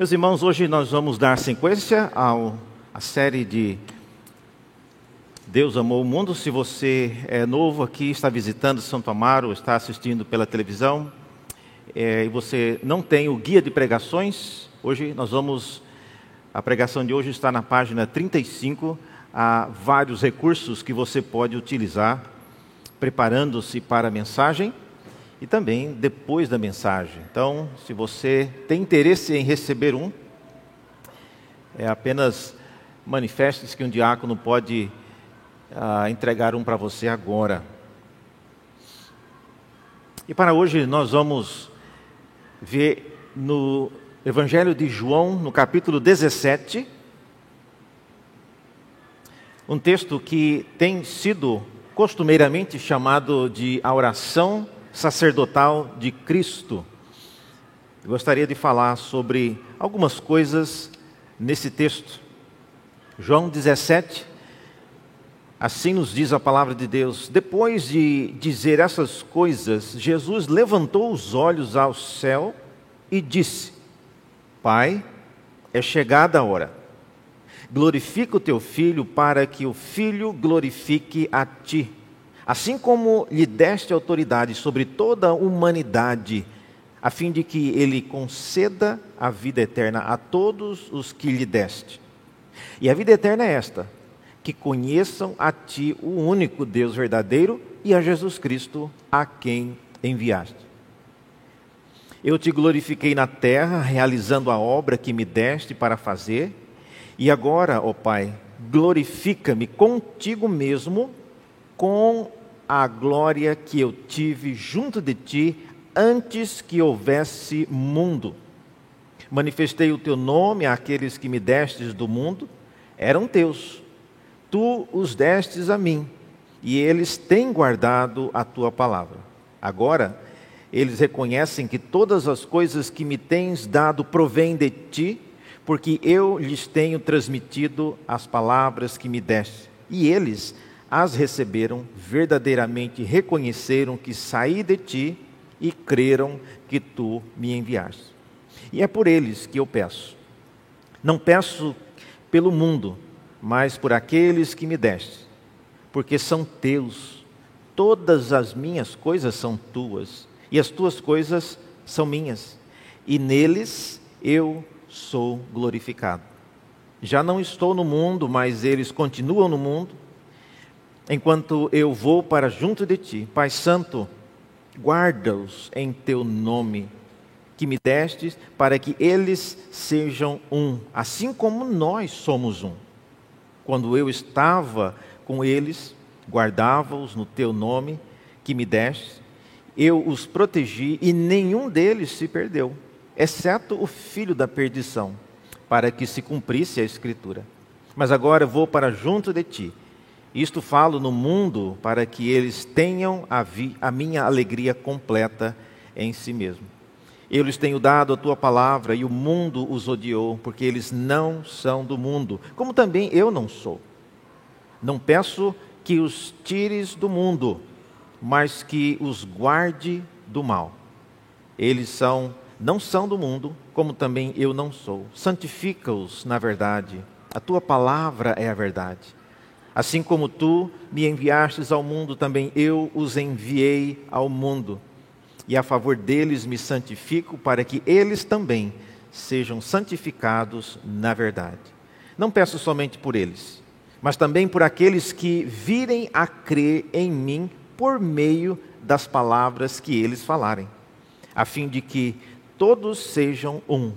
Meus irmãos, hoje nós vamos dar sequência à série de Deus amou o mundo. Se você é novo aqui, está visitando Santo Amaro, está assistindo pela televisão, é, e você não tem o guia de pregações, hoje nós vamos. A pregação de hoje está na página 35. Há vários recursos que você pode utilizar preparando-se para a mensagem e também depois da mensagem. Então, se você tem interesse em receber um, é apenas manifeste que um diácono pode ah, entregar um para você agora. E para hoje nós vamos ver no Evangelho de João, no capítulo 17, um texto que tem sido costumeiramente chamado de a oração sacerdotal de Cristo. Eu gostaria de falar sobre algumas coisas nesse texto. João 17, assim nos diz a palavra de Deus. Depois de dizer essas coisas, Jesus levantou os olhos ao céu e disse: Pai, é chegada a hora. Glorifica o teu filho para que o filho glorifique a ti assim como lhe deste autoridade sobre toda a humanidade, a fim de que ele conceda a vida eterna a todos os que lhe deste. E a vida eterna é esta: que conheçam a ti o único Deus verdadeiro e a Jesus Cristo, a quem enviaste. Eu te glorifiquei na terra, realizando a obra que me deste para fazer, e agora, ó Pai, glorifica-me contigo mesmo com a glória que eu tive junto de ti antes que houvesse mundo. Manifestei o teu nome àqueles que me destes do mundo, eram teus. Tu os destes a mim, e eles têm guardado a tua palavra. Agora, eles reconhecem que todas as coisas que me tens dado provêm de ti, porque eu lhes tenho transmitido as palavras que me deste. E eles as receberam, verdadeiramente reconheceram que saí de ti e creram que tu me enviaste. E é por eles que eu peço. Não peço pelo mundo, mas por aqueles que me deste, porque são teus. Todas as minhas coisas são tuas, e as tuas coisas são minhas, e neles eu sou glorificado. Já não estou no mundo, mas eles continuam no mundo enquanto eu vou para junto de ti. Pai Santo, guarda-os em teu nome, que me destes, para que eles sejam um, assim como nós somos um. Quando eu estava com eles, guardava-os no teu nome, que me deste, eu os protegi e nenhum deles se perdeu, exceto o filho da perdição, para que se cumprisse a Escritura. Mas agora vou para junto de ti isto falo no mundo para que eles tenham a, vi, a minha alegria completa em si mesmo. Eu lhes tenho dado a tua palavra e o mundo os odiou, porque eles não são do mundo, como também eu não sou. Não peço que os tires do mundo, mas que os guarde do mal. Eles são, não são do mundo, como também eu não sou. Santifica-os na verdade. A tua palavra é a verdade. Assim como tu me enviastes ao mundo, também eu os enviei ao mundo. E a favor deles me santifico, para que eles também sejam santificados na verdade. Não peço somente por eles, mas também por aqueles que virem a crer em mim por meio das palavras que eles falarem, a fim de que todos sejam um.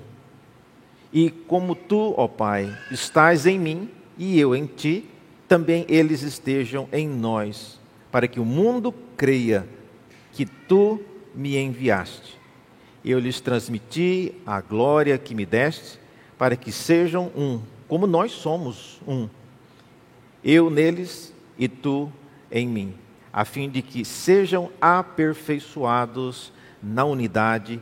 E como tu, ó Pai, estás em mim e eu em ti, também eles estejam em nós, para que o mundo creia que tu me enviaste. Eu lhes transmiti a glória que me deste, para que sejam um, como nós somos um. Eu neles e tu em mim, a fim de que sejam aperfeiçoados na unidade,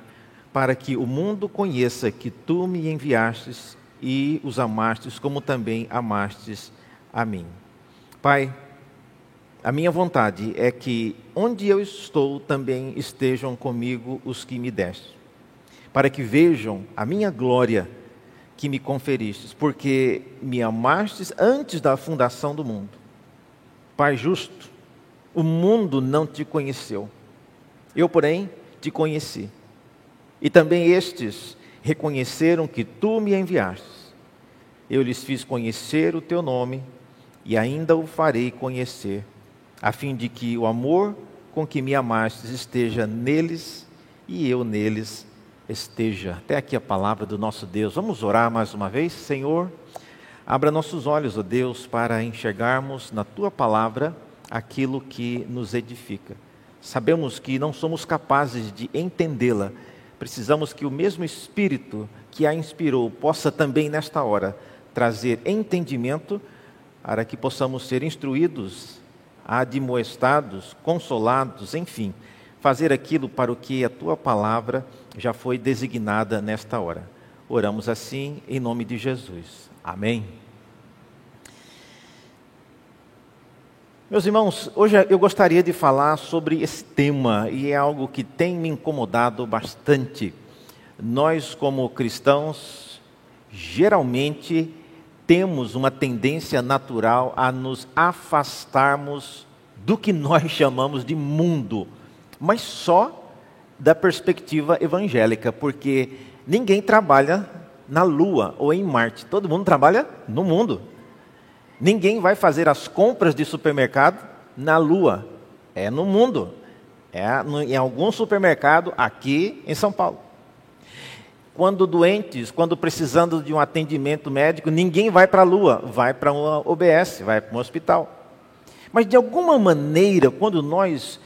para que o mundo conheça que tu me enviastes e os amastes como também amastes a mim. Pai, a minha vontade é que onde eu estou também estejam comigo os que me deste, para que vejam a minha glória que me conferistes, porque me amastes antes da fundação do mundo. Pai justo, o mundo não te conheceu, eu, porém, te conheci. E também estes reconheceram que tu me enviaste. Eu lhes fiz conhecer o teu nome e ainda o farei conhecer, a fim de que o amor com que me amastes esteja neles e eu neles esteja. Até aqui a palavra do nosso Deus. Vamos orar mais uma vez? Senhor, abra nossos olhos, ó Deus, para enxergarmos na tua palavra aquilo que nos edifica. Sabemos que não somos capazes de entendê-la. Precisamos que o mesmo Espírito que a inspirou possa também, nesta hora, trazer entendimento para que possamos ser instruídos, admoestados, consolados, enfim, fazer aquilo para o que a tua palavra já foi designada nesta hora. Oramos assim em nome de Jesus. Amém. Meus irmãos, hoje eu gostaria de falar sobre esse tema e é algo que tem me incomodado bastante. Nós, como cristãos, geralmente temos uma tendência natural a nos afastarmos do que nós chamamos de mundo, mas só da perspectiva evangélica, porque ninguém trabalha na Lua ou em Marte, todo mundo trabalha no mundo. Ninguém vai fazer as compras de supermercado na Lua, é no mundo, é em algum supermercado aqui em São Paulo. Quando doentes, quando precisando de um atendimento médico, ninguém vai para a lua, vai para uma OBS, vai para um hospital. Mas de alguma maneira, quando nós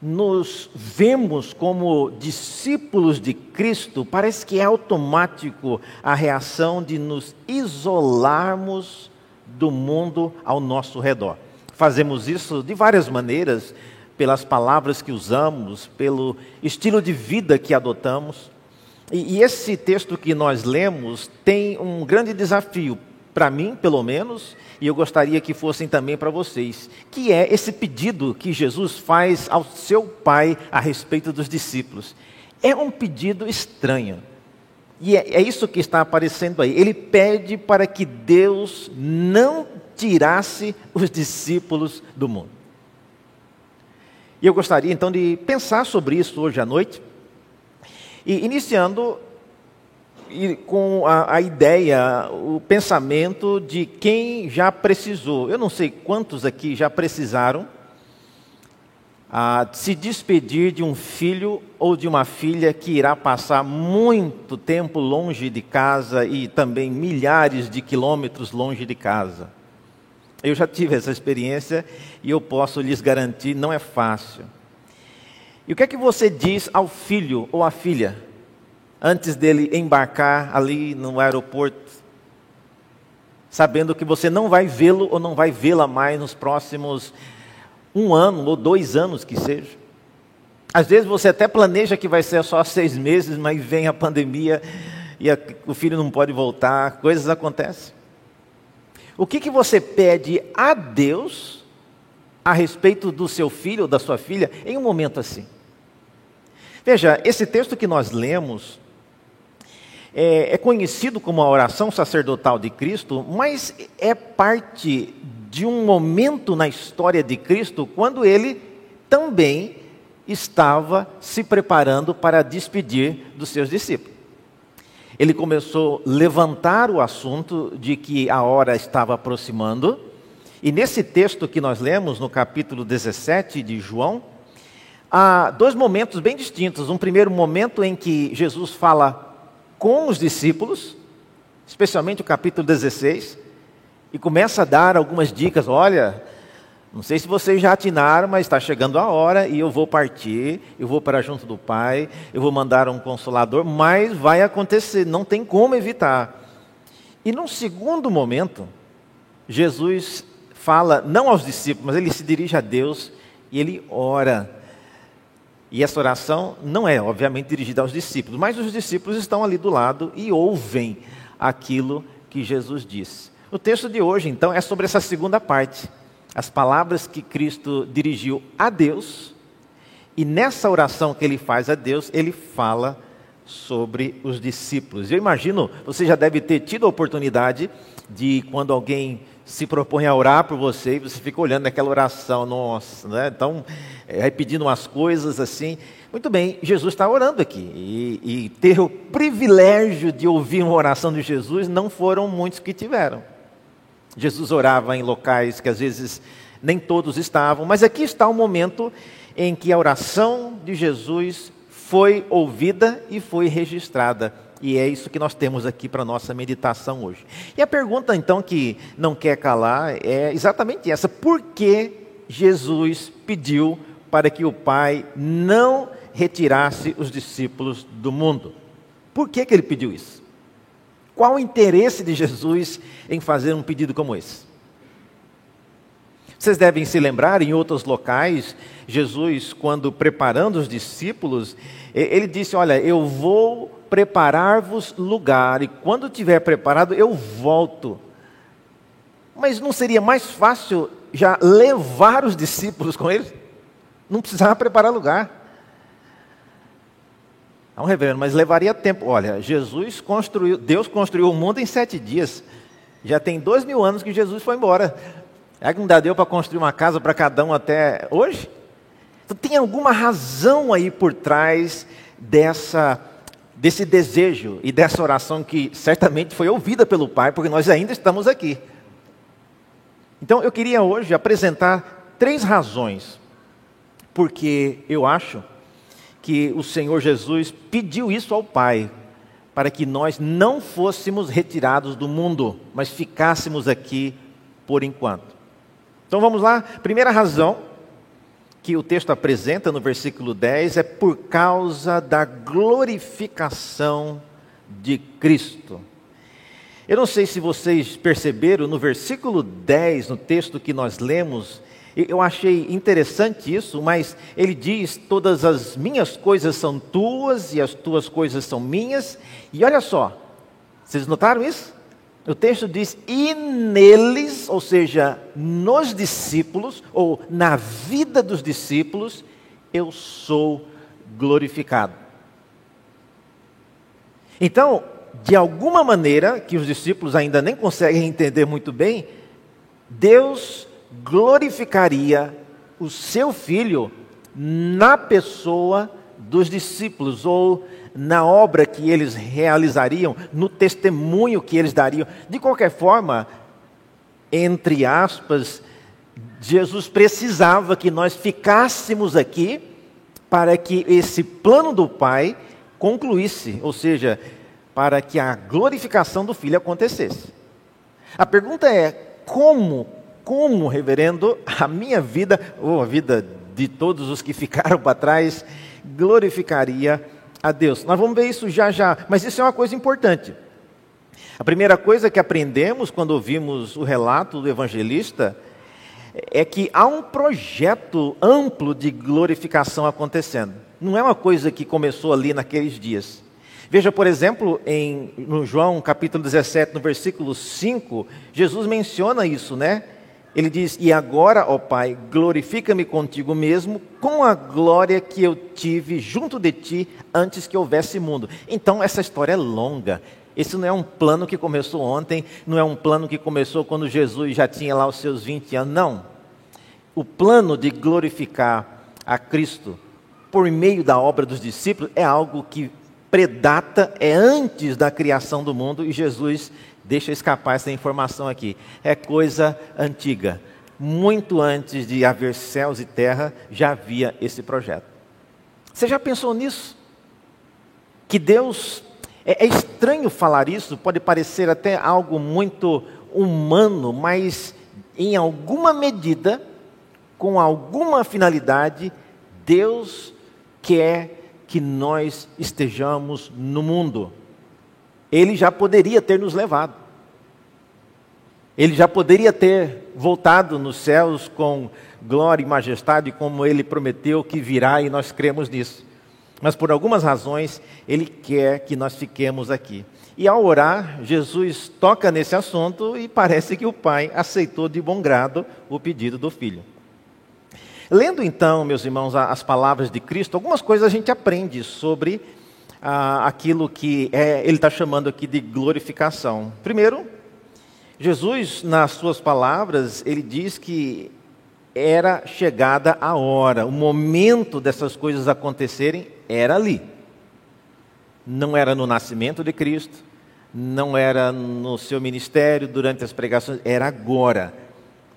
nos vemos como discípulos de Cristo, parece que é automático a reação de nos isolarmos do mundo ao nosso redor. Fazemos isso de várias maneiras, pelas palavras que usamos, pelo estilo de vida que adotamos. E, e esse texto que nós lemos tem um grande desafio, para mim, pelo menos, e eu gostaria que fossem também para vocês, que é esse pedido que Jesus faz ao seu Pai a respeito dos discípulos. É um pedido estranho. E é, é isso que está aparecendo aí. Ele pede para que Deus não tirasse os discípulos do mundo. E eu gostaria então de pensar sobre isso hoje à noite e iniciando com a, a, ideia, o pensamento de quem já precisou. Eu não sei quantos aqui já precisaram ah, se despedir de um filho ou de uma filha que irá passar muito tempo longe de casa e também milhares de quilômetros longe de casa. Eu já tive essa experiência e eu posso lhes garantir, não é fácil. E o que é que você diz ao filho ou à filha antes dele embarcar ali no aeroporto, sabendo que você não vai vê-lo ou não vai vê-la mais nos próximos um ano ou dois anos que seja? Às vezes você até planeja que vai ser só seis meses, mas vem a pandemia e a, o filho não pode voltar, coisas acontecem. O que, que você pede a Deus a respeito do seu filho ou da sua filha em um momento assim? Veja, esse texto que nós lemos é, é conhecido como a oração sacerdotal de Cristo, mas é parte de um momento na história de Cristo quando ele também estava se preparando para despedir dos seus discípulos. Ele começou a levantar o assunto de que a hora estava aproximando, e nesse texto que nós lemos, no capítulo 17 de João, há dois momentos bem distintos. Um primeiro momento em que Jesus fala com os discípulos, especialmente o capítulo 16, e começa a dar algumas dicas. Olha, não sei se vocês já atinaram, mas está chegando a hora e eu vou partir, eu vou para junto do Pai, eu vou mandar um consolador, mas vai acontecer, não tem como evitar. E num segundo momento, Jesus fala, não aos discípulos, mas ele se dirige a Deus e ele ora. E essa oração não é, obviamente, dirigida aos discípulos, mas os discípulos estão ali do lado e ouvem aquilo que Jesus disse. O texto de hoje, então, é sobre essa segunda parte, as palavras que Cristo dirigiu a Deus, e nessa oração que ele faz a Deus, ele fala sobre os discípulos. Eu imagino, você já deve ter tido a oportunidade de quando alguém se propõe a orar por você e você fica olhando aquela oração, nossa, né? Então, é, pedindo umas coisas assim. Muito bem, Jesus está orando aqui. E, e ter o privilégio de ouvir uma oração de Jesus não foram muitos que tiveram. Jesus orava em locais que às vezes nem todos estavam, mas aqui está o momento em que a oração de Jesus foi ouvida e foi registrada. E é isso que nós temos aqui para a nossa meditação hoje. E a pergunta, então, que não quer calar é exatamente essa: por que Jesus pediu para que o Pai não retirasse os discípulos do mundo? Por que, que ele pediu isso? Qual o interesse de Jesus em fazer um pedido como esse? Vocês devem se lembrar, em outros locais, Jesus, quando preparando os discípulos, ele disse: Olha, eu vou preparar-vos lugar, e quando tiver preparado, eu volto. Mas não seria mais fácil já levar os discípulos com ele? Não precisava preparar lugar. Não, reverendo, mas levaria tempo. Olha, Jesus construiu, Deus construiu o mundo em sete dias. Já tem dois mil anos que Jesus foi embora. É que não dá deu para construir uma casa para cada um até hoje? Então, tem alguma razão aí por trás dessa, desse desejo e dessa oração que certamente foi ouvida pelo Pai, porque nós ainda estamos aqui. Então eu queria hoje apresentar três razões, porque eu acho que o Senhor Jesus pediu isso ao Pai, para que nós não fôssemos retirados do mundo, mas ficássemos aqui por enquanto. Então vamos lá, primeira razão que o texto apresenta no versículo 10 é por causa da glorificação de Cristo. Eu não sei se vocês perceberam no versículo 10, no texto que nós lemos, eu achei interessante isso, mas ele diz: Todas as minhas coisas são tuas e as tuas coisas são minhas. E olha só, vocês notaram isso? O texto diz: e neles, ou seja, nos discípulos, ou na vida dos discípulos, eu sou glorificado. Então, de alguma maneira, que os discípulos ainda nem conseguem entender muito bem, Deus glorificaria o seu filho na pessoa dos discípulos, ou na obra que eles realizariam, no testemunho que eles dariam. De qualquer forma, entre aspas, Jesus precisava que nós ficássemos aqui para que esse plano do Pai concluísse, ou seja, para que a glorificação do Filho acontecesse. A pergunta é: como, como, reverendo, a minha vida, ou a vida de todos os que ficaram para trás, glorificaria a Deus. Nós vamos ver isso já já, mas isso é uma coisa importante. A primeira coisa que aprendemos quando ouvimos o relato do evangelista é que há um projeto amplo de glorificação acontecendo. Não é uma coisa que começou ali naqueles dias. Veja, por exemplo, em, no João capítulo 17, no versículo 5, Jesus menciona isso, né? Ele diz: E agora, ó Pai, glorifica-me contigo mesmo, com a glória que eu tive junto de ti antes que houvesse mundo. Então, essa história é longa. Esse não é um plano que começou ontem, não é um plano que começou quando Jesus já tinha lá os seus 20 anos. Não. O plano de glorificar a Cristo por meio da obra dos discípulos é algo que predata, é antes da criação do mundo e Jesus Deixa escapar essa informação aqui. É coisa antiga. Muito antes de haver céus e terra, já havia esse projeto. Você já pensou nisso? Que Deus. É, é estranho falar isso, pode parecer até algo muito humano, mas em alguma medida, com alguma finalidade, Deus quer que nós estejamos no mundo ele já poderia ter nos levado. Ele já poderia ter voltado nos céus com glória e majestade, como ele prometeu que virá, e nós cremos nisso. Mas por algumas razões, ele quer que nós fiquemos aqui. E ao orar, Jesus toca nesse assunto e parece que o pai aceitou de bom grado o pedido do filho. Lendo então, meus irmãos, as palavras de Cristo, algumas coisas a gente aprende sobre ah, aquilo que é, ele está chamando aqui de glorificação. Primeiro, Jesus, nas suas palavras, ele diz que era chegada a hora, o momento dessas coisas acontecerem era ali. Não era no nascimento de Cristo, não era no seu ministério, durante as pregações, era agora.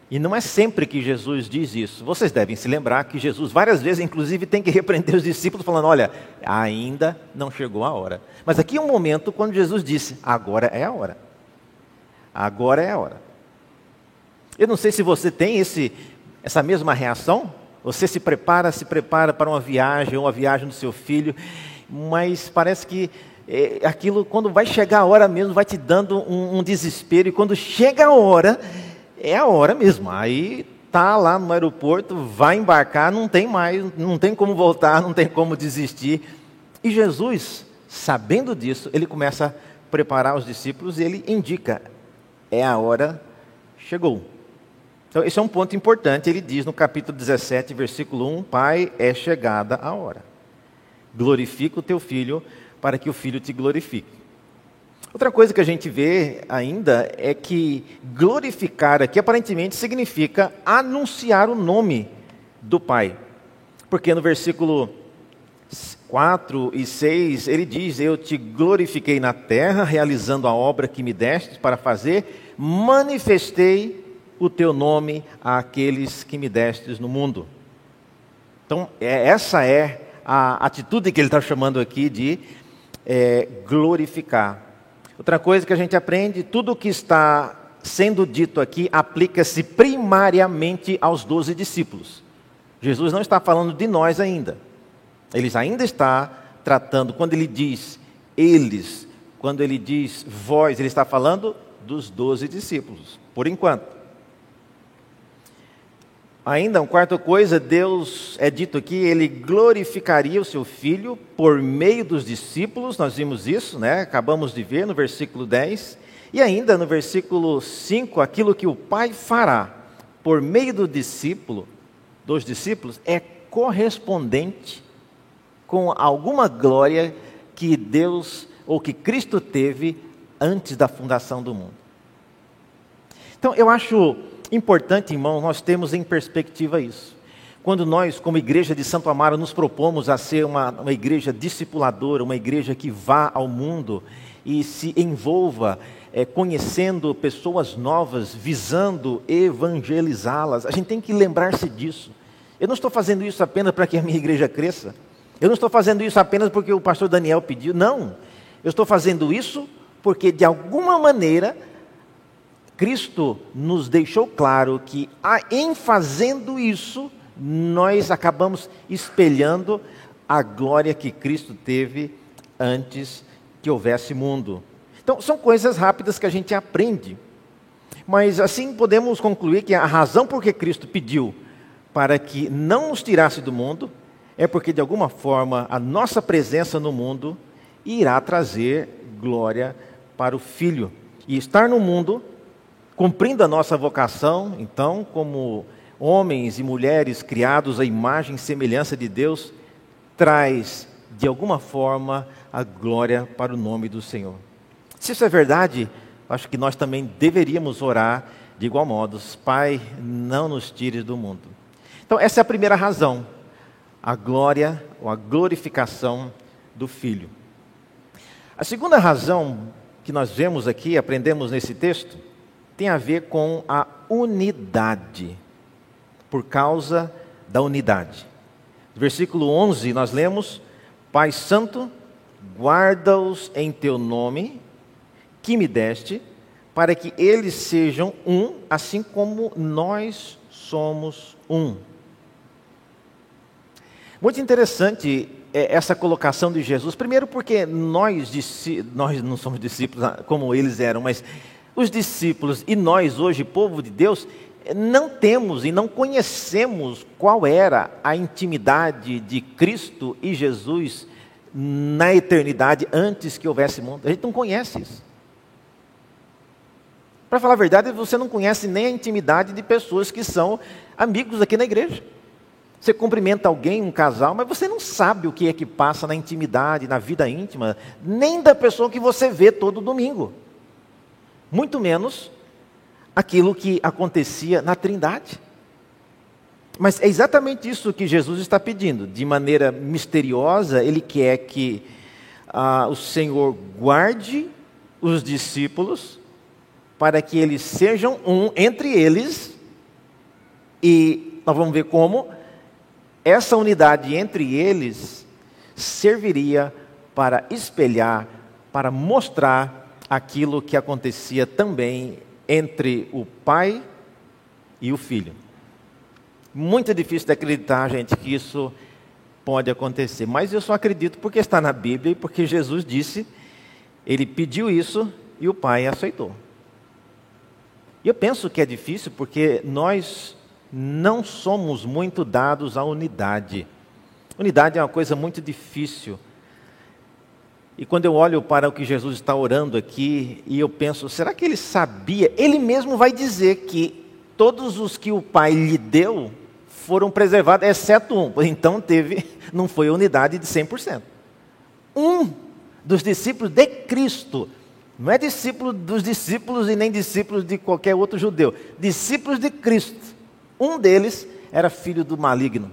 E não é sempre que Jesus diz isso. Vocês devem se lembrar que Jesus, várias vezes, inclusive, tem que repreender os discípulos, falando: Olha, ainda não chegou a hora. Mas aqui é um momento quando Jesus disse: Agora é a hora. Agora é a hora. Eu não sei se você tem esse, essa mesma reação. Você se prepara, se prepara para uma viagem, ou uma viagem do seu filho, mas parece que é, aquilo, quando vai chegar a hora mesmo, vai te dando um, um desespero, e quando chega a hora, é a hora mesmo. Aí tá lá no aeroporto, vai embarcar, não tem mais, não tem como voltar, não tem como desistir. E Jesus, sabendo disso, ele começa a preparar os discípulos e ele indica: é a hora chegou. Então, esse é um ponto importante. Ele diz no capítulo 17, versículo 1: Pai, é chegada a hora. Glorifica o teu filho, para que o filho te glorifique. Outra coisa que a gente vê ainda é que glorificar aqui aparentemente significa anunciar o nome do Pai. Porque no versículo 4 e 6 ele diz: Eu te glorifiquei na terra, realizando a obra que me deste para fazer, manifestei o teu nome àqueles que me destes no mundo. Então, é, essa é a atitude que ele está chamando aqui de é, glorificar. Outra coisa que a gente aprende: tudo o que está sendo dito aqui aplica-se primariamente aos doze discípulos. Jesus não está falando de nós ainda. Ele ainda está tratando, quando ele diz eles, quando ele diz vós, ele está falando dos doze discípulos, por enquanto. Ainda, uma quarta coisa, Deus é dito aqui, ele glorificaria o seu filho por meio dos discípulos, nós vimos isso, né? Acabamos de ver no versículo 10. E ainda no versículo 5, aquilo que o Pai fará por meio do discípulo, dos discípulos, é correspondente com alguma glória que Deus ou que Cristo teve antes da fundação do mundo. Então, eu acho importante, irmão, nós temos em perspectiva isso. Quando nós, como igreja de Santo Amaro, nos propomos a ser uma, uma igreja discipuladora, uma igreja que vá ao mundo e se envolva é, conhecendo pessoas novas, visando evangelizá-las, a gente tem que lembrar-se disso. Eu não estou fazendo isso apenas para que a minha igreja cresça. Eu não estou fazendo isso apenas porque o pastor Daniel pediu. Não. Eu estou fazendo isso porque, de alguma maneira, Cristo nos deixou claro que, em fazendo isso, nós acabamos espelhando a glória que Cristo teve antes que houvesse mundo. Então, são coisas rápidas que a gente aprende. Mas assim podemos concluir que a razão por que Cristo pediu para que não nos tirasse do mundo é porque, de alguma forma, a nossa presença no mundo irá trazer glória para o Filho. E estar no mundo Cumprindo a nossa vocação, então, como homens e mulheres criados à imagem e semelhança de Deus, traz, de alguma forma, a glória para o nome do Senhor. Se isso é verdade, acho que nós também deveríamos orar de igual modo: Pai, não nos tires do mundo. Então, essa é a primeira razão, a glória ou a glorificação do Filho. A segunda razão que nós vemos aqui, aprendemos nesse texto, tem a ver com a unidade, por causa da unidade. Versículo 11, nós lemos: Pai Santo, guarda-os em teu nome, que me deste, para que eles sejam um, assim como nós somos um. Muito interessante é, essa colocação de Jesus. Primeiro, porque nós, nós não somos discípulos ah, como eles eram, mas os discípulos e nós, hoje, povo de Deus, não temos e não conhecemos qual era a intimidade de Cristo e Jesus na eternidade antes que houvesse mundo. A gente não conhece isso. Para falar a verdade, você não conhece nem a intimidade de pessoas que são amigos aqui na igreja. Você cumprimenta alguém, um casal, mas você não sabe o que é que passa na intimidade, na vida íntima, nem da pessoa que você vê todo domingo. Muito menos aquilo que acontecia na Trindade. Mas é exatamente isso que Jesus está pedindo. De maneira misteriosa, Ele quer que ah, o Senhor guarde os discípulos para que eles sejam um entre eles. E nós vamos ver como essa unidade entre eles serviria para espelhar, para mostrar aquilo que acontecia também entre o pai e o filho. Muito difícil de acreditar, gente, que isso pode acontecer. Mas eu só acredito porque está na Bíblia e porque Jesus disse, ele pediu isso e o Pai aceitou. E eu penso que é difícil porque nós não somos muito dados à unidade. Unidade é uma coisa muito difícil. E quando eu olho para o que Jesus está orando aqui, e eu penso, será que ele sabia? Ele mesmo vai dizer que todos os que o Pai lhe deu foram preservados, exceto um. Então teve, não foi unidade de 100%. Um dos discípulos de Cristo, não é discípulo dos discípulos e nem discípulos de qualquer outro judeu, discípulos de Cristo. Um deles era filho do maligno.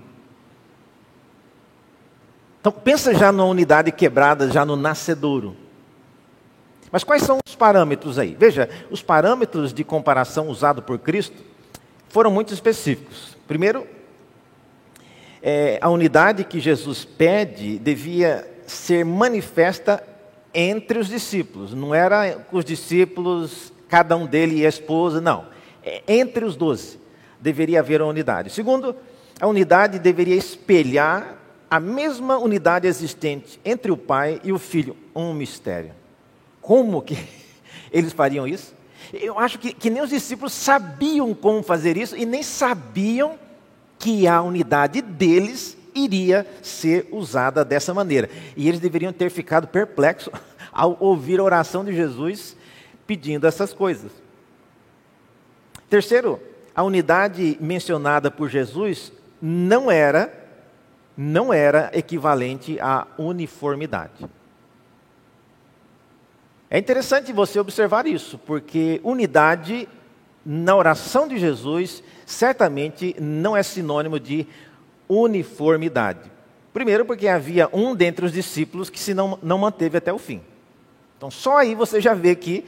Então pensa já na unidade quebrada, já no nascedouro. Mas quais são os parâmetros aí? Veja, os parâmetros de comparação usados por Cristo foram muito específicos. Primeiro, é, a unidade que Jesus pede devia ser manifesta entre os discípulos. Não era os discípulos, cada um deles e a esposa, não. É, entre os doze deveria haver uma unidade. Segundo, a unidade deveria espelhar a mesma unidade existente entre o pai e o filho, um mistério. Como que eles fariam isso? Eu acho que, que nem os discípulos sabiam como fazer isso e nem sabiam que a unidade deles iria ser usada dessa maneira. E eles deveriam ter ficado perplexos ao ouvir a oração de Jesus pedindo essas coisas. Terceiro, a unidade mencionada por Jesus não era não era equivalente à uniformidade. É interessante você observar isso, porque unidade na oração de Jesus certamente não é sinônimo de uniformidade. Primeiro, porque havia um dentre os discípulos que se não, não manteve até o fim. Então, só aí você já vê que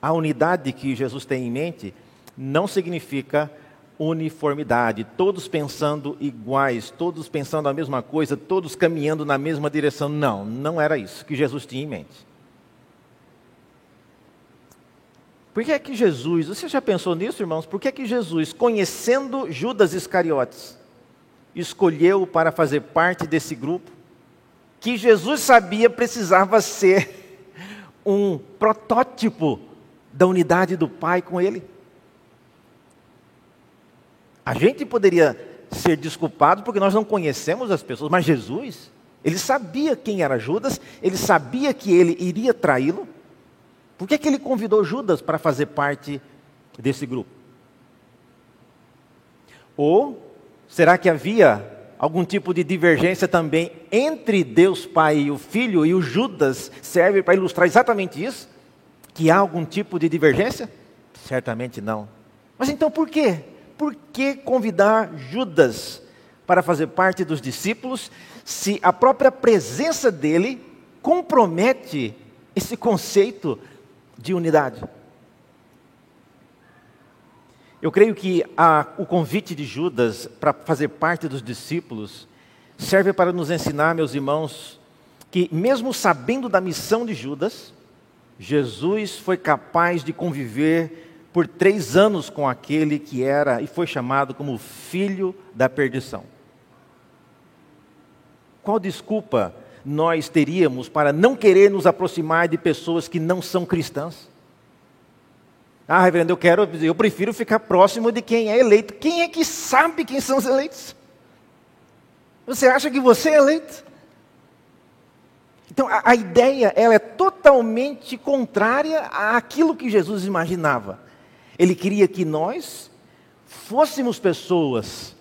a unidade que Jesus tem em mente não significa uniformidade, todos pensando iguais, todos pensando a mesma coisa, todos caminhando na mesma direção. Não, não era isso que Jesus tinha em mente. Por que é que Jesus, você já pensou nisso, irmãos? Por que é que Jesus, conhecendo Judas Iscariotes, escolheu para fazer parte desse grupo? Que Jesus sabia precisava ser um protótipo da unidade do Pai com ele. A gente poderia ser desculpado porque nós não conhecemos as pessoas, mas Jesus, ele sabia quem era Judas, ele sabia que ele iria traí-lo. Por que, que ele convidou Judas para fazer parte desse grupo? Ou será que havia algum tipo de divergência também entre Deus Pai e o Filho, e o Judas serve para ilustrar exatamente isso? Que há algum tipo de divergência? Certamente não. Mas então por quê? Por que convidar Judas para fazer parte dos discípulos se a própria presença dele compromete esse conceito de unidade. Eu creio que a, o convite de Judas para fazer parte dos discípulos serve para nos ensinar, meus irmãos, que mesmo sabendo da missão de Judas, Jesus foi capaz de conviver por três anos com aquele que era e foi chamado como filho da perdição. Qual desculpa nós teríamos para não querer nos aproximar de pessoas que não são cristãs? Ah, reverendo, eu quero, eu prefiro ficar próximo de quem é eleito. Quem é que sabe quem são os eleitos? Você acha que você é eleito? Então, a, a ideia ela é totalmente contrária àquilo que Jesus imaginava. Ele queria que nós fôssemos pessoas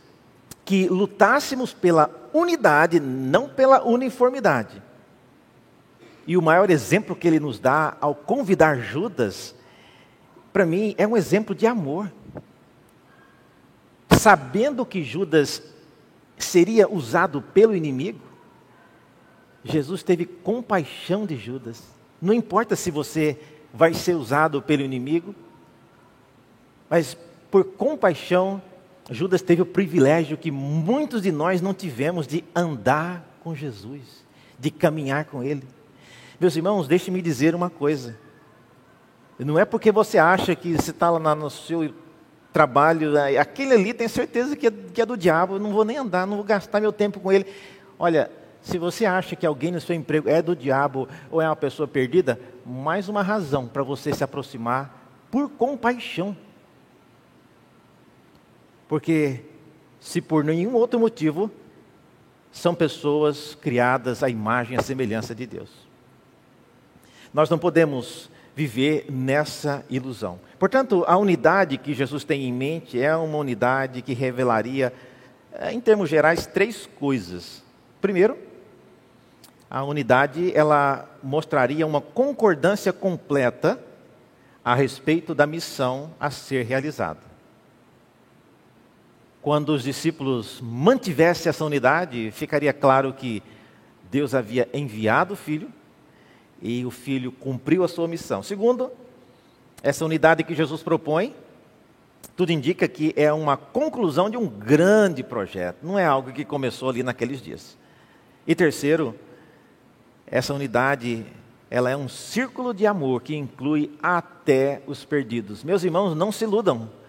que lutássemos pela unidade, não pela uniformidade. E o maior exemplo que ele nos dá ao convidar Judas, para mim, é um exemplo de amor. Sabendo que Judas seria usado pelo inimigo, Jesus teve compaixão de Judas. Não importa se você vai ser usado pelo inimigo, mas por compaixão, Judas teve o privilégio que muitos de nós não tivemos de andar com Jesus, de caminhar com Ele. Meus irmãos, deixe-me dizer uma coisa. Não é porque você acha que você está lá no seu trabalho, aquele ali tem certeza que é, que é do diabo, eu não vou nem andar, não vou gastar meu tempo com ele. Olha, se você acha que alguém no seu emprego é do diabo ou é uma pessoa perdida, mais uma razão para você se aproximar por compaixão. Porque, se por nenhum outro motivo, são pessoas criadas à imagem e à semelhança de Deus. Nós não podemos viver nessa ilusão. Portanto, a unidade que Jesus tem em mente é uma unidade que revelaria, eh, em termos gerais, três coisas. Primeiro, a unidade ela mostraria uma concordância completa a respeito da missão a ser realizada. Quando os discípulos mantivessem essa unidade, ficaria claro que Deus havia enviado o Filho e o Filho cumpriu a sua missão. Segundo, essa unidade que Jesus propõe, tudo indica que é uma conclusão de um grande projeto, não é algo que começou ali naqueles dias. E terceiro, essa unidade, ela é um círculo de amor que inclui até os perdidos. Meus irmãos, não se iludam.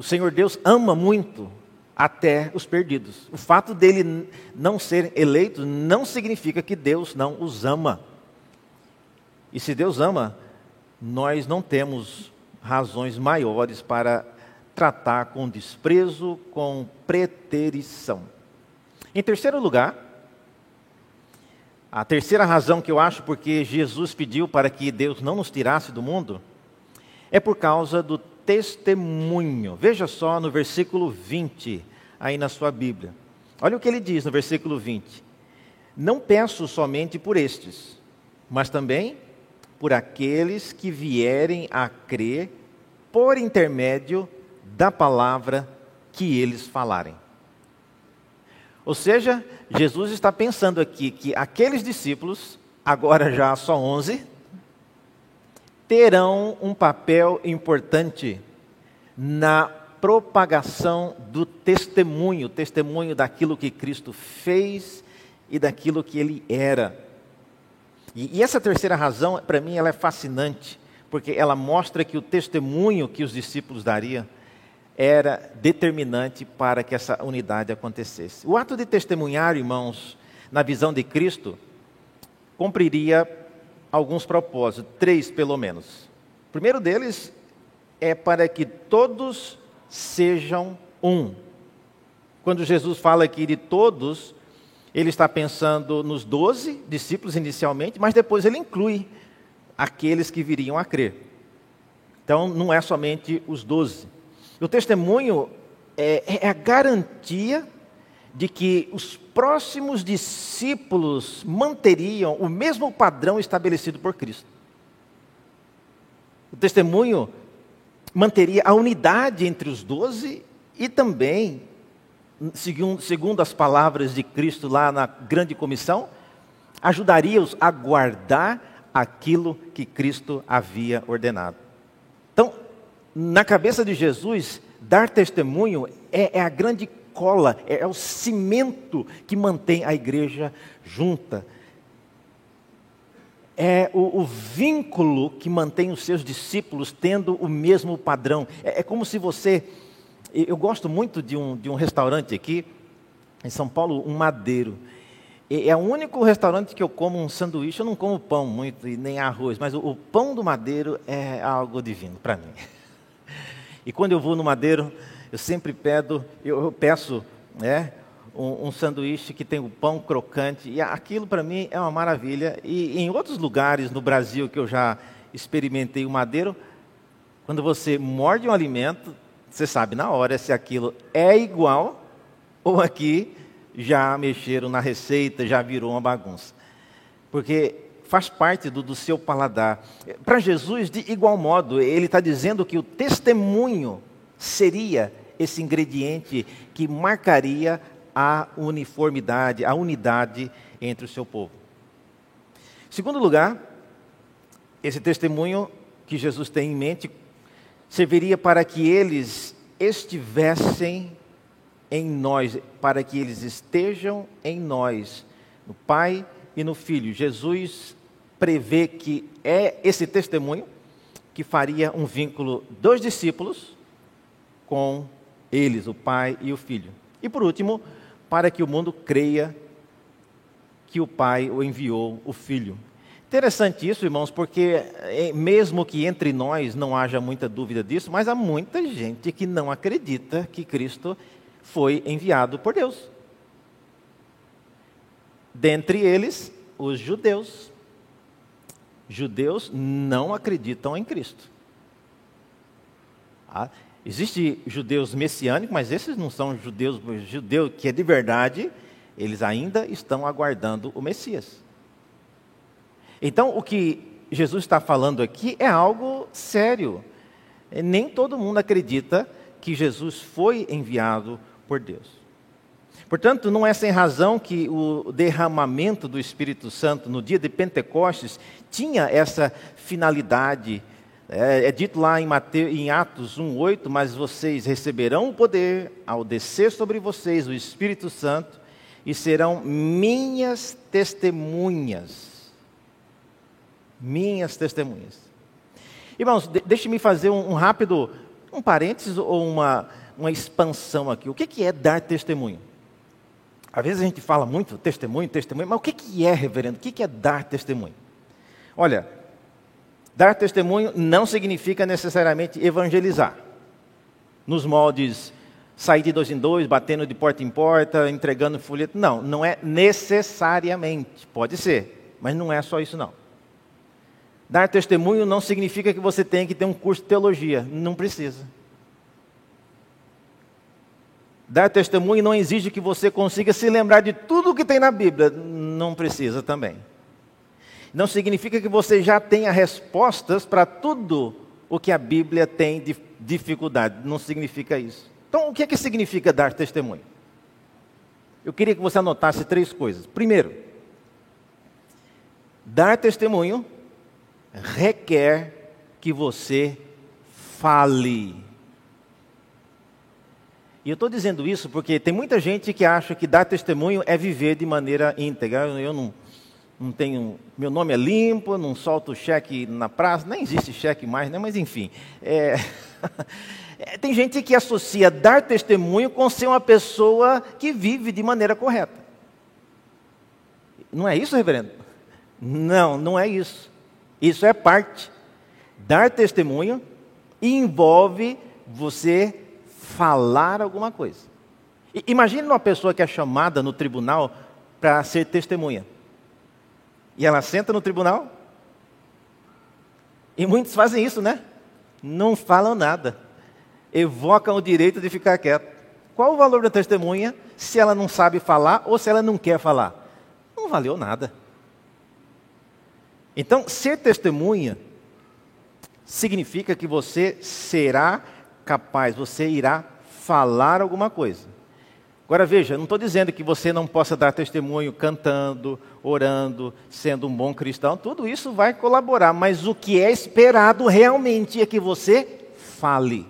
O Senhor Deus ama muito até os perdidos. O fato dele não ser eleito não significa que Deus não os ama. E se Deus ama, nós não temos razões maiores para tratar com desprezo, com preterição. Em terceiro lugar, a terceira razão que eu acho porque Jesus pediu para que Deus não nos tirasse do mundo é por causa do testemunho. Veja só no versículo 20, aí na sua Bíblia. Olha o que ele diz no versículo 20: Não peço somente por estes, mas também por aqueles que vierem a crer por intermédio da palavra que eles falarem. Ou seja, Jesus está pensando aqui que aqueles discípulos, agora já só 11, terão um papel importante na propagação do testemunho, testemunho daquilo que Cristo fez e daquilo que ele era. E, e essa terceira razão, para mim, ela é fascinante, porque ela mostra que o testemunho que os discípulos dariam era determinante para que essa unidade acontecesse. O ato de testemunhar, irmãos, na visão de Cristo, cumpriria alguns propósitos, três pelo menos. O primeiro deles é para que todos sejam um. Quando Jesus fala aqui de todos, ele está pensando nos doze discípulos inicialmente, mas depois ele inclui aqueles que viriam a crer. Então, não é somente os doze. O testemunho é, é a garantia de que os próximos discípulos manteriam o mesmo padrão estabelecido por Cristo. O testemunho manteria a unidade entre os doze e também, segundo, as palavras de Cristo lá na grande comissão, ajudaria-os a guardar aquilo que Cristo havia ordenado. Então, na cabeça de Jesus, dar testemunho é, é a grande cola, é, é o cimento que mantém a igreja junta. É o, o, vínculo que mantém os seus discípulos tendo o mesmo padrão. É, é como se você. Eu gosto muito de um, de um restaurante aqui, em São Paulo, um madeiro. É o único restaurante que eu como um sanduíche. Eu não como pão muito e nem arroz, mas o, o pão do madeiro é algo divino para mim. E quando eu vou no Madeiro, eu sempre pedo, eu peço né, um, um sanduíche que tem o pão crocante. E aquilo para mim é uma maravilha. E em outros lugares no Brasil que eu já experimentei o Madeiro, quando você morde um alimento, você sabe na hora se aquilo é igual ou aqui já mexeram na receita, já virou uma bagunça. Porque faz parte do, do seu paladar. Para Jesus, de igual modo, ele está dizendo que o testemunho seria esse ingrediente que marcaria a uniformidade, a unidade entre o seu povo. Segundo lugar, esse testemunho que Jesus tem em mente serviria para que eles estivessem em nós, para que eles estejam em nós, no Pai e no Filho. Jesus prevê que é esse testemunho que faria um vínculo dos discípulos com eles, o Pai e o Filho. E por último, para que o mundo creia que o Pai o enviou o Filho. Interessante isso, irmãos, porque é, mesmo que entre nós não haja muita dúvida disso, mas há muita gente que não acredita que Cristo foi enviado por Deus. Dentre eles, os judeus judeus não acreditam em Cristo. Ah, Existem judeus messiânicos, mas esses não são judeus, judeu que é de verdade, eles ainda estão aguardando o Messias. Então, o que Jesus está falando aqui é algo sério. Nem todo mundo acredita que Jesus foi enviado por Deus. Portanto, não é sem razão que o derramamento do Espírito Santo no dia de Pentecostes tinha essa finalidade. É, é dito lá em, Mateus, em Atos 1,8: Mas vocês receberão o poder ao descer sobre vocês o Espírito Santo e serão minhas testemunhas. Minhas testemunhas. Irmãos, deixe-me fazer um, um, rápido, um parênteses ou uma, uma expansão aqui. O que, que é dar testemunho? Às vezes a gente fala muito testemunho, testemunho, mas o que é, reverendo? O que é dar testemunho? Olha, dar testemunho não significa necessariamente evangelizar. Nos moldes sair de dois em dois, batendo de porta em porta, entregando folheto. Não, não é necessariamente. Pode ser, mas não é só isso não. Dar testemunho não significa que você tem que ter um curso de teologia. Não precisa. Dar testemunho não exige que você consiga se lembrar de tudo o que tem na Bíblia. Não precisa também. Não significa que você já tenha respostas para tudo o que a Bíblia tem de dificuldade. Não significa isso. Então, o que é que significa dar testemunho? Eu queria que você anotasse três coisas. Primeiro, dar testemunho requer que você fale. E eu estou dizendo isso porque tem muita gente que acha que dar testemunho é viver de maneira íntegra. Eu não, não tenho. Meu nome é limpo, não solto cheque na praça, nem existe cheque mais, né? mas enfim. É, é, tem gente que associa dar testemunho com ser uma pessoa que vive de maneira correta. Não é isso, reverendo? Não, não é isso. Isso é parte. Dar testemunho envolve você falar alguma coisa. Imagine uma pessoa que é chamada no tribunal para ser testemunha. E ela senta no tribunal. E muitos fazem isso, né? Não falam nada. Evocam o direito de ficar quieto. Qual o valor da testemunha se ela não sabe falar ou se ela não quer falar? Não valeu nada. Então, ser testemunha significa que você será capaz, você irá falar alguma coisa. Agora veja, não estou dizendo que você não possa dar testemunho cantando, orando, sendo um bom cristão, tudo isso vai colaborar, mas o que é esperado realmente é que você fale.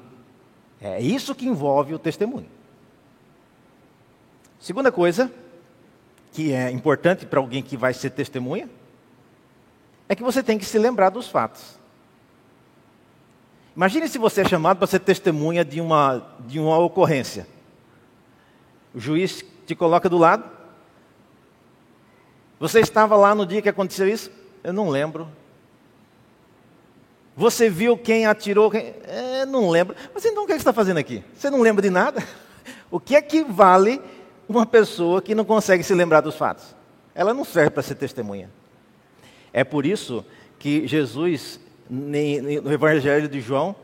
É isso que envolve o testemunho. Segunda coisa, que é importante para alguém que vai ser testemunha, é que você tem que se lembrar dos fatos. Imagine se você é chamado para ser testemunha de uma, de uma ocorrência. O juiz te coloca do lado. Você estava lá no dia que aconteceu isso? Eu não lembro. Você viu quem atirou? Quem... É, não lembro. Mas então o que, é que você está fazendo aqui? Você não lembra de nada? O que é que vale uma pessoa que não consegue se lembrar dos fatos? Ela não serve para ser testemunha. É por isso que Jesus no Evangelho de João,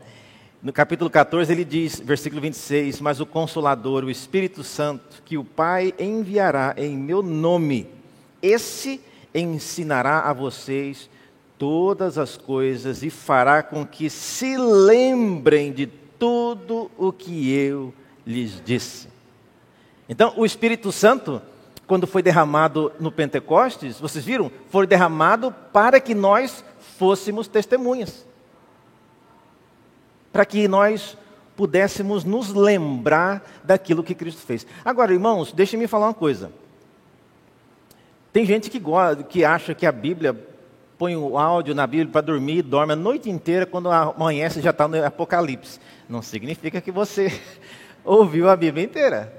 No capítulo 14 ele diz, versículo 26, mas o Consolador, o Espírito Santo, que o Pai enviará em meu nome, esse ensinará a vocês todas as coisas e fará com que se lembrem de tudo o que eu lhes disse. Então, o Espírito Santo, quando foi derramado no Pentecostes, vocês viram? Foi derramado para que nós fôssemos testemunhas. Para que nós pudéssemos nos lembrar daquilo que Cristo fez. Agora, irmãos, deixem-me falar uma coisa. Tem gente que, gosta, que acha que a Bíblia põe o áudio na Bíblia para dormir, dorme a noite inteira, quando amanhece já está no Apocalipse. Não significa que você ouviu a Bíblia inteira.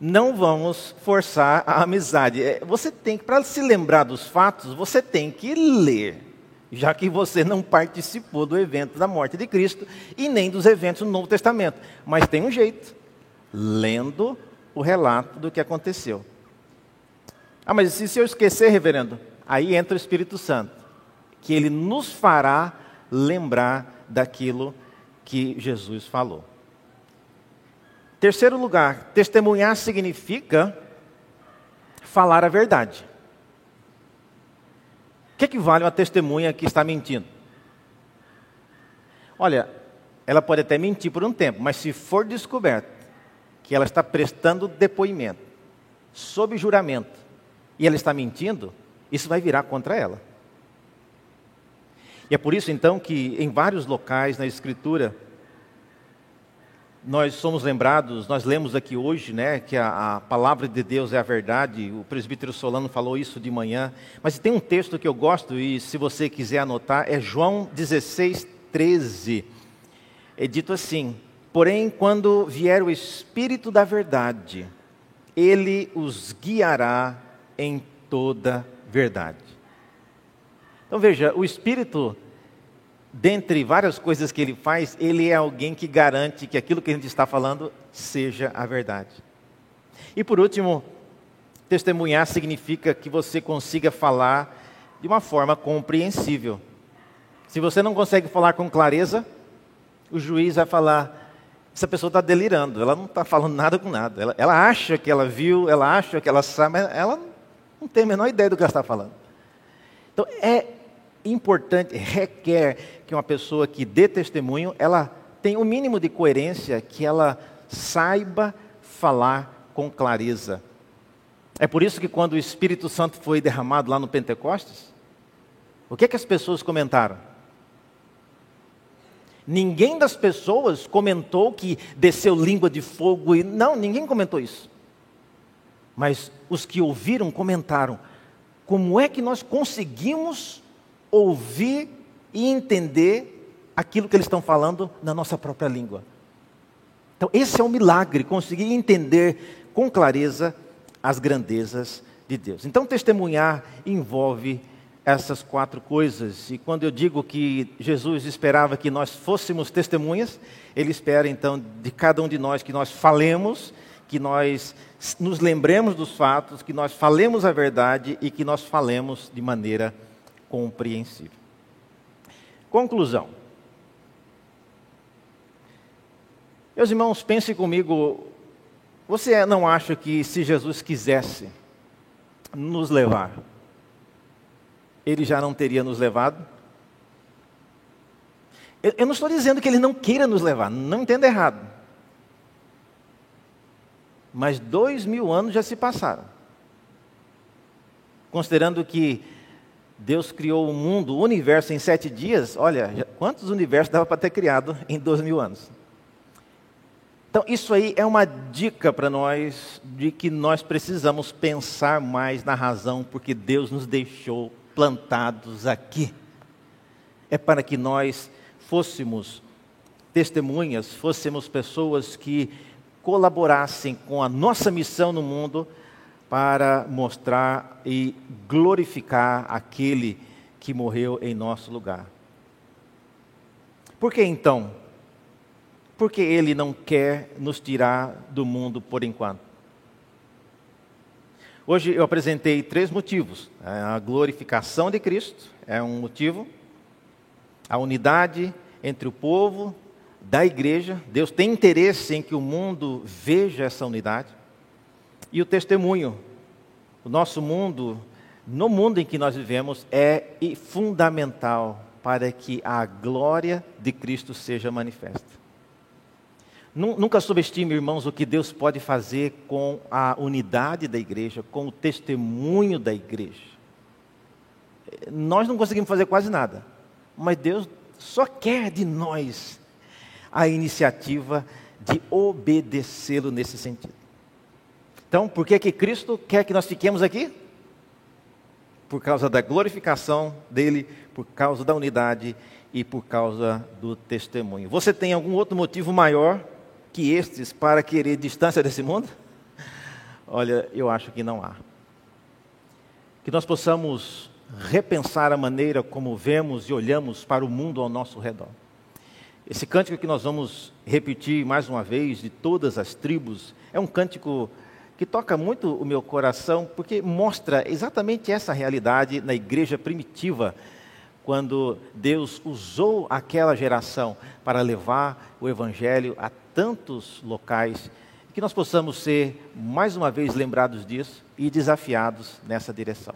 Não vamos forçar a amizade. É, você tem que, para se lembrar dos fatos, você tem que ler, já que você não participou do evento da morte de Cristo e nem dos eventos do Novo Testamento. Mas tem um jeito, lendo o relato do que aconteceu. Ah, mas se eu esquecer, reverendo? Aí entra o Espírito Santo, que ele nos fará lembrar daquilo que Jesus falou. Terceiro lugar, testemunhar significa falar a verdade. O que equivale uma testemunha que está mentindo? Olha, ela pode até mentir por um tempo, mas se for descoberto que ela está prestando depoimento sob juramento e ela está mentindo, isso vai virar contra ela. E é por isso então que em vários locais na Escritura nós somos lembrados, nós lemos aqui hoje, né, que a, a, palavra de Deus é a verdade. O presbítero Solano falou isso de manhã. Mas tem um texto que eu gosto e se você quiser anotar é João 16, 13. É dito assim: Porém, quando vier o Espírito da Verdade, ele os guiará em toda verdade. Então veja, o Espírito, dentre várias coisas que ele faz, ele é alguém que garante que aquilo que a gente está falando seja a verdade. E por último, testemunhar significa que você consiga falar de uma forma compreensível. Se você não consegue falar com clareza, o juiz vai falar: essa pessoa está delirando, ela não está falando nada com nada. Ela, ela, acha que ela viu, ela acha que ela sabe, mas ela não tem a menor ideia do que ela está falando. Então é importante, requer que uma pessoa que dê testemunho, ela tenha o um mínimo de coerência, que ela saiba falar com clareza. É por isso que quando o Espírito Santo foi derramado lá no Pentecostes, o que, é que as pessoas comentaram? Ninguém das pessoas comentou que desceu língua de fogo e não, ninguém comentou isso. Mas os que ouviram comentaram: como é que nós conseguimos ouvir e entender aquilo que eles estão falando na nossa própria língua? Então, esse é um milagre, conseguir entender com clareza as grandezas de Deus. Então, testemunhar envolve essas quatro coisas. E quando eu digo que Jesus esperava que nós fôssemos testemunhas, ele espera então de cada um de nós que nós falemos que nós nos lembremos dos fatos, que nós falemos a verdade e que nós falemos de maneira compreensível. Conclusão. Meus irmãos, pense comigo. Você não acha que se Jesus quisesse nos levar, ele já não teria nos levado? Eu não estou dizendo que ele não queira nos levar, não entenda errado. Mas dois mil anos já se passaram. Considerando que Deus criou o mundo, o universo em sete dias, olha, quantos universos dava para ter criado em dois mil anos? Então, isso aí é uma dica para nós de que nós precisamos pensar mais na razão porque Deus nos deixou plantados aqui. É para que nós fôssemos testemunhas, fôssemos pessoas que colaborassem com a nossa missão no mundo para mostrar e glorificar aquele que morreu em nosso lugar. Por que então? Porque ele não quer nos tirar do mundo por enquanto. Hoje eu apresentei três motivos. A glorificação de Cristo é um motivo, a unidade entre o povo, da igreja. Deus tem interesse em que o mundo veja essa unidade. E o testemunho. O nosso mundo, no mundo em que nós vivemos, é fundamental para que a glória de Cristo seja manifesta. Nunca subestime, irmãos, o que Deus pode fazer com a unidade da igreja, com o testemunho da igreja. Nós não conseguimos fazer quase nada, mas Deus só quer de nós a iniciativa de obedecê-lo nesse sentido. Então, por que, que Cristo quer que nós fiquemos aqui? Por causa da glorificação dele, por causa da unidade e por causa do testemunho. Você tem algum outro motivo maior que estes para querer distância desse mundo? Olha, eu acho que não há. Que nós possamos repensar a maneira como vemos e olhamos para o mundo ao nosso redor. Esse cântico que nós vamos repetir mais uma vez, de todas as tribos, é um cântico que toca muito o meu coração, porque mostra exatamente essa realidade na igreja primitiva, quando Deus usou aquela geração para levar o evangelho a tantos locais, que nós possamos ser mais uma vez lembrados disso e desafiados nessa direção.